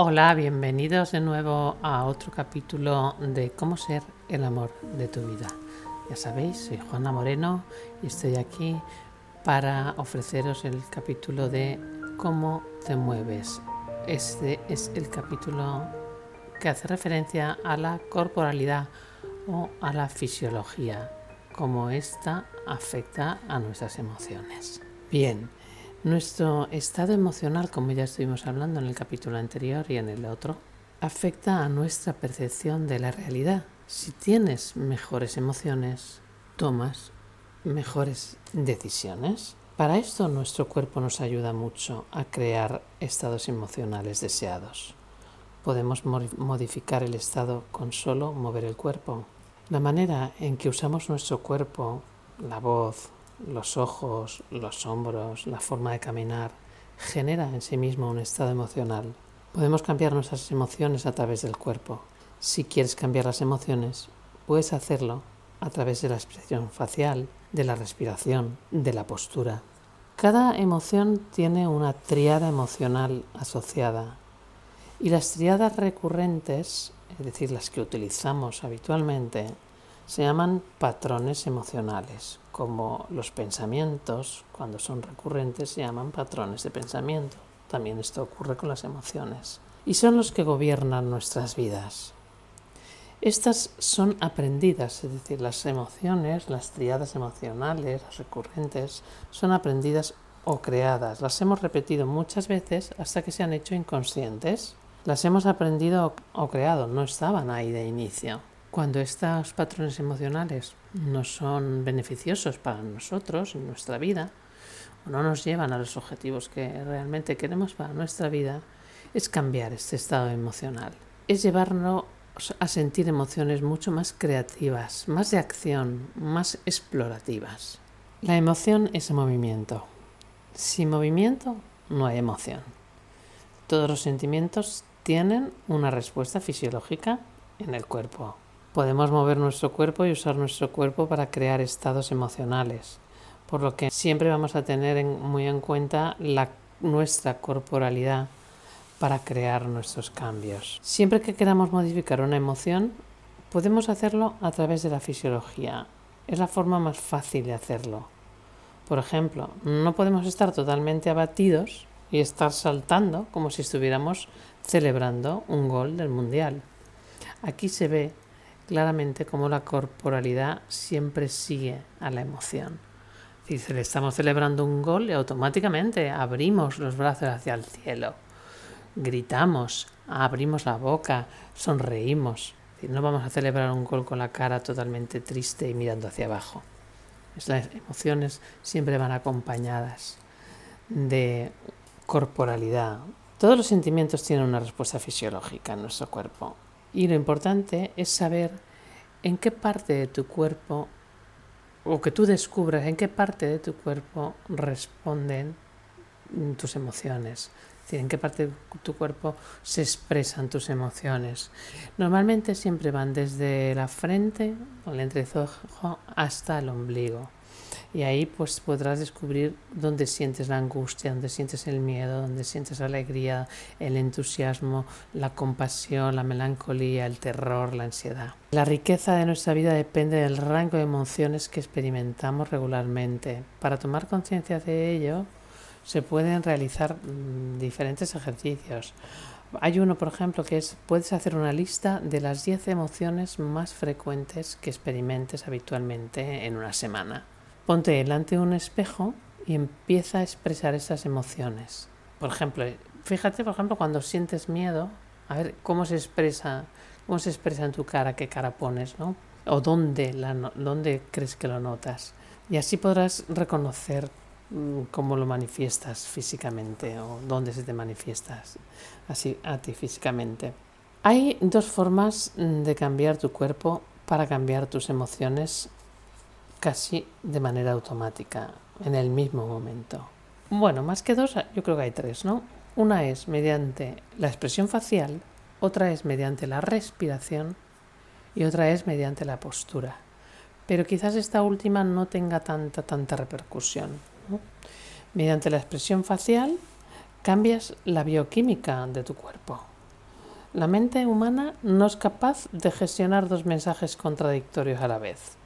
Hola, bienvenidos de nuevo a otro capítulo de cómo ser el amor de tu vida. Ya sabéis, soy Juana Moreno y estoy aquí para ofreceros el capítulo de cómo te mueves. Este es el capítulo que hace referencia a la corporalidad o a la fisiología, cómo esta afecta a nuestras emociones. Bien, nuestro estado emocional, como ya estuvimos hablando en el capítulo anterior y en el otro, afecta a nuestra percepción de la realidad. Si tienes mejores emociones, tomas mejores decisiones. Para esto nuestro cuerpo nos ayuda mucho a crear estados emocionales deseados. Podemos modificar el estado con solo mover el cuerpo. La manera en que usamos nuestro cuerpo, la voz, los ojos, los hombros, la forma de caminar, genera en sí mismo un estado emocional. Podemos cambiar nuestras emociones a través del cuerpo. Si quieres cambiar las emociones, puedes hacerlo a través de la expresión facial, de la respiración, de la postura. Cada emoción tiene una triada emocional asociada y las triadas recurrentes, es decir, las que utilizamos habitualmente, se llaman patrones emocionales, como los pensamientos, cuando son recurrentes, se llaman patrones de pensamiento. También esto ocurre con las emociones. Y son los que gobiernan nuestras vidas. Estas son aprendidas, es decir, las emociones, las triadas emocionales, las recurrentes, son aprendidas o creadas. Las hemos repetido muchas veces hasta que se han hecho inconscientes. Las hemos aprendido o creado, no estaban ahí de inicio. Cuando estos patrones emocionales no son beneficiosos para nosotros en nuestra vida, o no nos llevan a los objetivos que realmente queremos para nuestra vida, es cambiar este estado emocional. Es llevarnos a sentir emociones mucho más creativas, más de acción, más explorativas. La emoción es movimiento. Sin movimiento no hay emoción. Todos los sentimientos tienen una respuesta fisiológica en el cuerpo. Podemos mover nuestro cuerpo y usar nuestro cuerpo para crear estados emocionales, por lo que siempre vamos a tener muy en cuenta la, nuestra corporalidad para crear nuestros cambios. Siempre que queramos modificar una emoción, podemos hacerlo a través de la fisiología. Es la forma más fácil de hacerlo. Por ejemplo, no podemos estar totalmente abatidos y estar saltando como si estuviéramos celebrando un gol del mundial. Aquí se ve claramente cómo la corporalidad siempre sigue a la emoción. Si le estamos celebrando un gol automáticamente abrimos los brazos hacia el cielo, gritamos, abrimos la boca, sonreímos. No vamos a celebrar un gol con la cara totalmente triste y mirando hacia abajo. Las emociones siempre van acompañadas de corporalidad. Todos los sentimientos tienen una respuesta fisiológica en nuestro cuerpo y lo importante es saber en qué parte de tu cuerpo, o que tú descubras en qué parte de tu cuerpo responden tus emociones, en qué parte de tu cuerpo se expresan tus emociones. Normalmente siempre van desde la frente, el entrecejo, hasta el ombligo. Y ahí pues podrás descubrir dónde sientes la angustia, dónde sientes el miedo, dónde sientes la alegría, el entusiasmo, la compasión, la melancolía, el terror, la ansiedad. La riqueza de nuestra vida depende del rango de emociones que experimentamos regularmente. Para tomar conciencia de ello, se pueden realizar mm, diferentes ejercicios. Hay uno, por ejemplo, que es, puedes hacer una lista de las 10 emociones más frecuentes que experimentes habitualmente en una semana. Ponte delante de un espejo y empieza a expresar esas emociones. Por ejemplo, fíjate, por ejemplo, cuando sientes miedo, a ver cómo se expresa, cómo se expresa en tu cara, qué cara pones, ¿no? O dónde, la, dónde crees que lo notas. Y así podrás reconocer mm, cómo lo manifiestas físicamente o dónde se te manifiestas así a ti físicamente. Hay dos formas de cambiar tu cuerpo para cambiar tus emociones casi de manera automática, en el mismo momento. Bueno, más que dos, yo creo que hay tres, ¿no? Una es mediante la expresión facial, otra es mediante la respiración y otra es mediante la postura. Pero quizás esta última no tenga tanta, tanta repercusión. Mediante la expresión facial cambias la bioquímica de tu cuerpo. La mente humana no es capaz de gestionar dos mensajes contradictorios a la vez.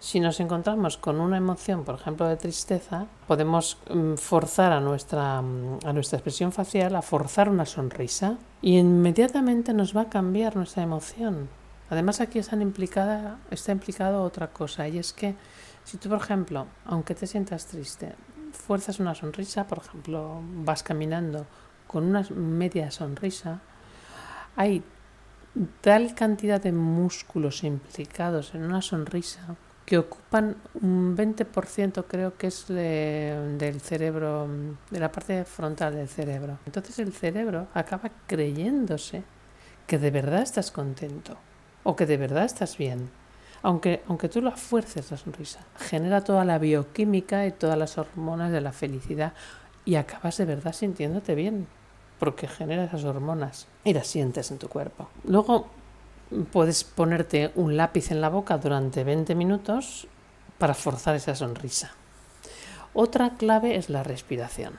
Si nos encontramos con una emoción, por ejemplo, de tristeza, podemos mm, forzar a nuestra, mm, a nuestra expresión facial a forzar una sonrisa y inmediatamente nos va a cambiar nuestra emoción. Además aquí está implicada, está implicado otra cosa y es que si tú, por ejemplo, aunque te sientas triste, fuerzas una sonrisa, por ejemplo, vas caminando con una media sonrisa, hay tal cantidad de músculos implicados en una sonrisa que ocupan un 20% creo que es del cerebro, de la parte frontal del cerebro. Entonces el cerebro acaba creyéndose que de verdad estás contento o que de verdad estás bien. Aunque, aunque tú la fuerces la sonrisa, genera toda la bioquímica y todas las hormonas de la felicidad y acabas de verdad sintiéndote bien porque genera esas hormonas y las sientes en tu cuerpo. Luego puedes ponerte un lápiz en la boca durante 20 minutos para forzar esa sonrisa. Otra clave es la respiración.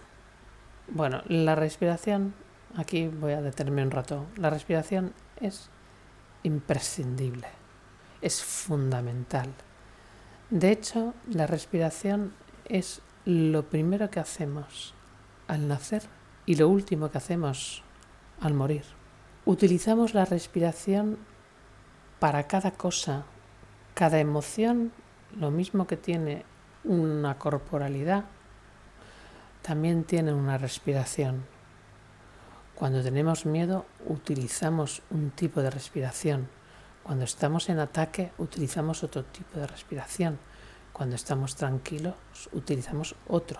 Bueno, la respiración, aquí voy a detenerme un rato, la respiración es imprescindible, es fundamental. De hecho, la respiración es lo primero que hacemos al nacer y lo último que hacemos al morir. Utilizamos la respiración para cada cosa, cada emoción, lo mismo que tiene una corporalidad, también tiene una respiración. Cuando tenemos miedo utilizamos un tipo de respiración. Cuando estamos en ataque utilizamos otro tipo de respiración. Cuando estamos tranquilos utilizamos otro.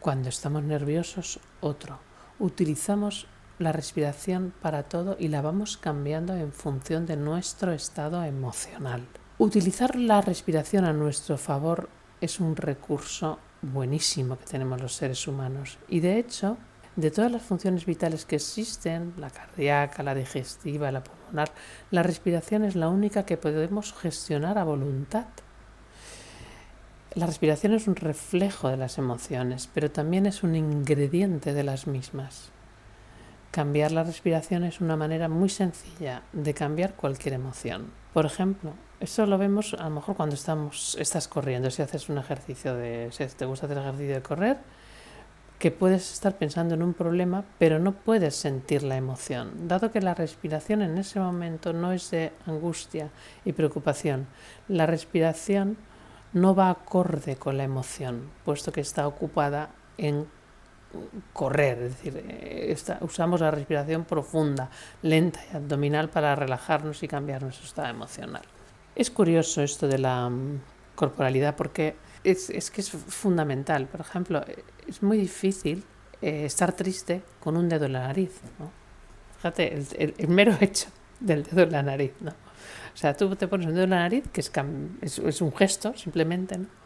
Cuando estamos nerviosos otro. Utilizamos la respiración para todo y la vamos cambiando en función de nuestro estado emocional. Utilizar la respiración a nuestro favor es un recurso buenísimo que tenemos los seres humanos y de hecho de todas las funciones vitales que existen, la cardíaca, la digestiva, la pulmonar, la respiración es la única que podemos gestionar a voluntad. La respiración es un reflejo de las emociones, pero también es un ingrediente de las mismas. Cambiar la respiración es una manera muy sencilla de cambiar cualquier emoción. Por ejemplo, esto lo vemos a lo mejor cuando estamos, estás corriendo, si haces un ejercicio de, si te gusta hacer ejercicio de correr, que puedes estar pensando en un problema, pero no puedes sentir la emoción, dado que la respiración en ese momento no es de angustia y preocupación. La respiración no va acorde con la emoción, puesto que está ocupada en correr, es decir, eh, usamos la respiración profunda, lenta y abdominal para relajarnos y cambiar nuestro estado emocional. Es curioso esto de la mm, corporalidad porque es, que es fundamental. Por ejemplo, es muy difícil eh, estar triste con un dedo en la nariz. Fíjate, el, mero hecho del dedo en la nariz. ¿no? O sea, tú te pones un dedo en la nariz, que es, es, es un gesto simplemente, ¿no?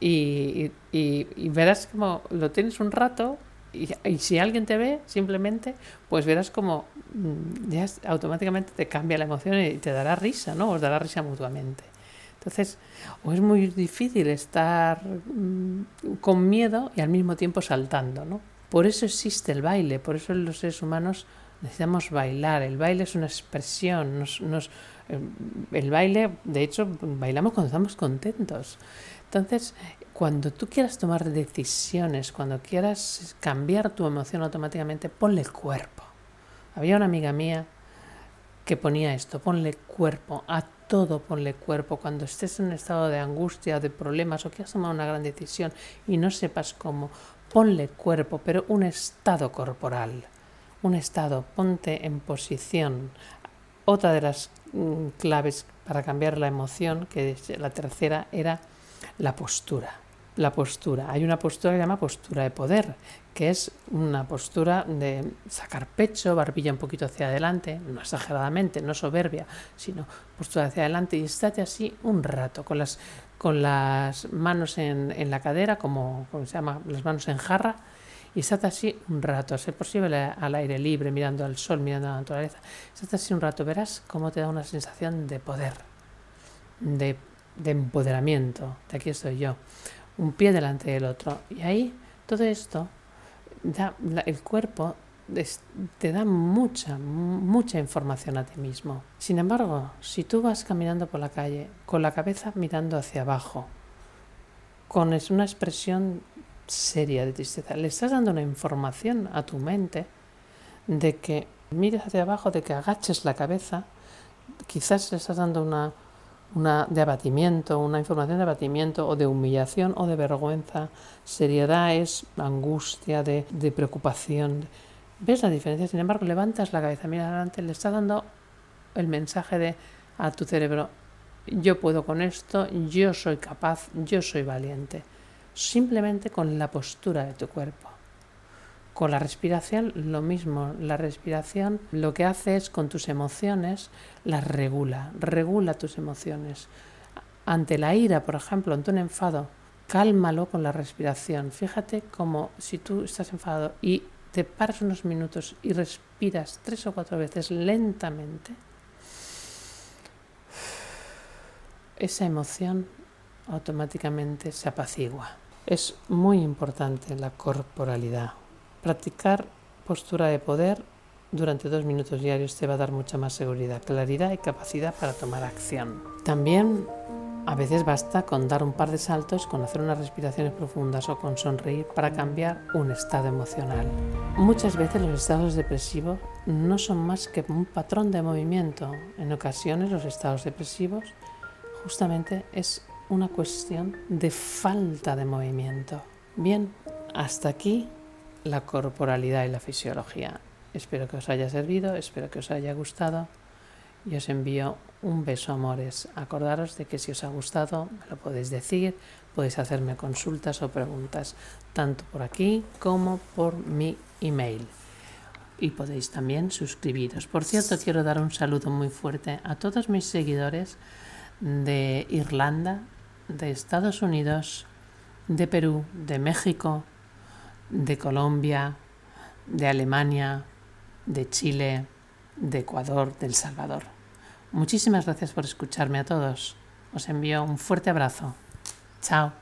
Y, y, verás como lo tienes un rato y, si alguien te ve simplemente, pues verás como mm, ya automáticamente te cambia la emoción y te dará risa, ¿no? Os dará risa mutuamente. Entonces, o es muy difícil estar mm, con miedo y al mismo tiempo saltando, ¿no? Por eso existe el baile, por eso los seres humanos necesitamos bailar. El baile es una expresión, nos, nos, eh, el baile, de hecho, bailamos cuando estamos contentos. Entonces, cuando tú quieras tomar decisiones, cuando quieras cambiar tu emoción automáticamente, ponle cuerpo. Había una amiga mía que ponía esto, ponle cuerpo, a todo ponle cuerpo. Cuando estés en un estado de angustia, de problemas o quieras tomar una gran decisión y no sepas cómo, ponle cuerpo, pero un estado corporal, un estado, ponte en posición. Otra de las mm, claves para cambiar la emoción, que es la tercera, era la postura. La postura. Hay una postura que se llama postura de poder, que es una postura de sacar pecho, barbilla un poquito hacia adelante, no exageradamente, no soberbia, sino postura hacia adelante y estate así un rato, con las, con las manos en, en la cadera, como, se llama, las manos en jarra, y estate así un rato, a ser posible al aire libre, mirando al sol, mirando a la naturaleza. Estate así un rato, verás cómo te da una sensación de poder, de de empoderamiento, de aquí estoy yo, un pie delante del otro. Y ahí todo esto, el cuerpo te da mucha, mucha información a ti mismo. Sin embargo, si tú vas caminando por la calle con la cabeza mirando hacia abajo, con una expresión seria de tristeza, le estás dando una información a tu mente de que mires hacia abajo, de que agaches la cabeza, quizás le estás dando una, una de abatimiento, una información de abatimiento o de humillación o de vergüenza. Seriedad es angustia, de, preocupación. ¿Ves la diferencia? Sin embargo, levantas la cabeza, mira adelante, le estás dando el mensaje de a tu cerebro, yo puedo con esto, yo soy capaz, yo soy valiente. Simplemente con la postura de tu cuerpo. Con la respiración lo mismo. La respiración lo que hace es con tus emociones las regula, regula tus emociones. Ante la ira, por ejemplo, ante un enfado, cálmalo con la respiración. Fíjate como si tú estás enfadado y te paras unos minutos y respiras tres o cuatro veces lentamente, esa emoción automáticamente se apacigua. Es muy importante la corporalidad. Practicar postura de poder durante dos minutos diarios te va a dar mucha más seguridad, claridad y capacidad para tomar acción. También a veces basta con dar un par de saltos, con hacer unas respiraciones profundas o con sonreír para cambiar un estado emocional. Muchas veces los estados depresivos no son más que un patrón de movimiento. En ocasiones los estados depresivos justamente es una cuestión de falta de movimiento. Bien, hasta aquí la corporalidad y la fisiología. Espero que os haya servido, espero que os haya gustado y os envío un beso, amores. Acordaros de que si os ha gustado, me lo podéis decir, podéis hacerme consultas o preguntas, tanto por aquí como por mi email. Y podéis también suscribiros. Por cierto, quiero dar un saludo muy fuerte a todos mis seguidores de Irlanda, de Estados Unidos, de Perú, de México, de Colombia, de Alemania, de Chile, de Ecuador, de El Salvador. Muchísimas gracias por escucharme a todos. Os envío un fuerte abrazo. Chao.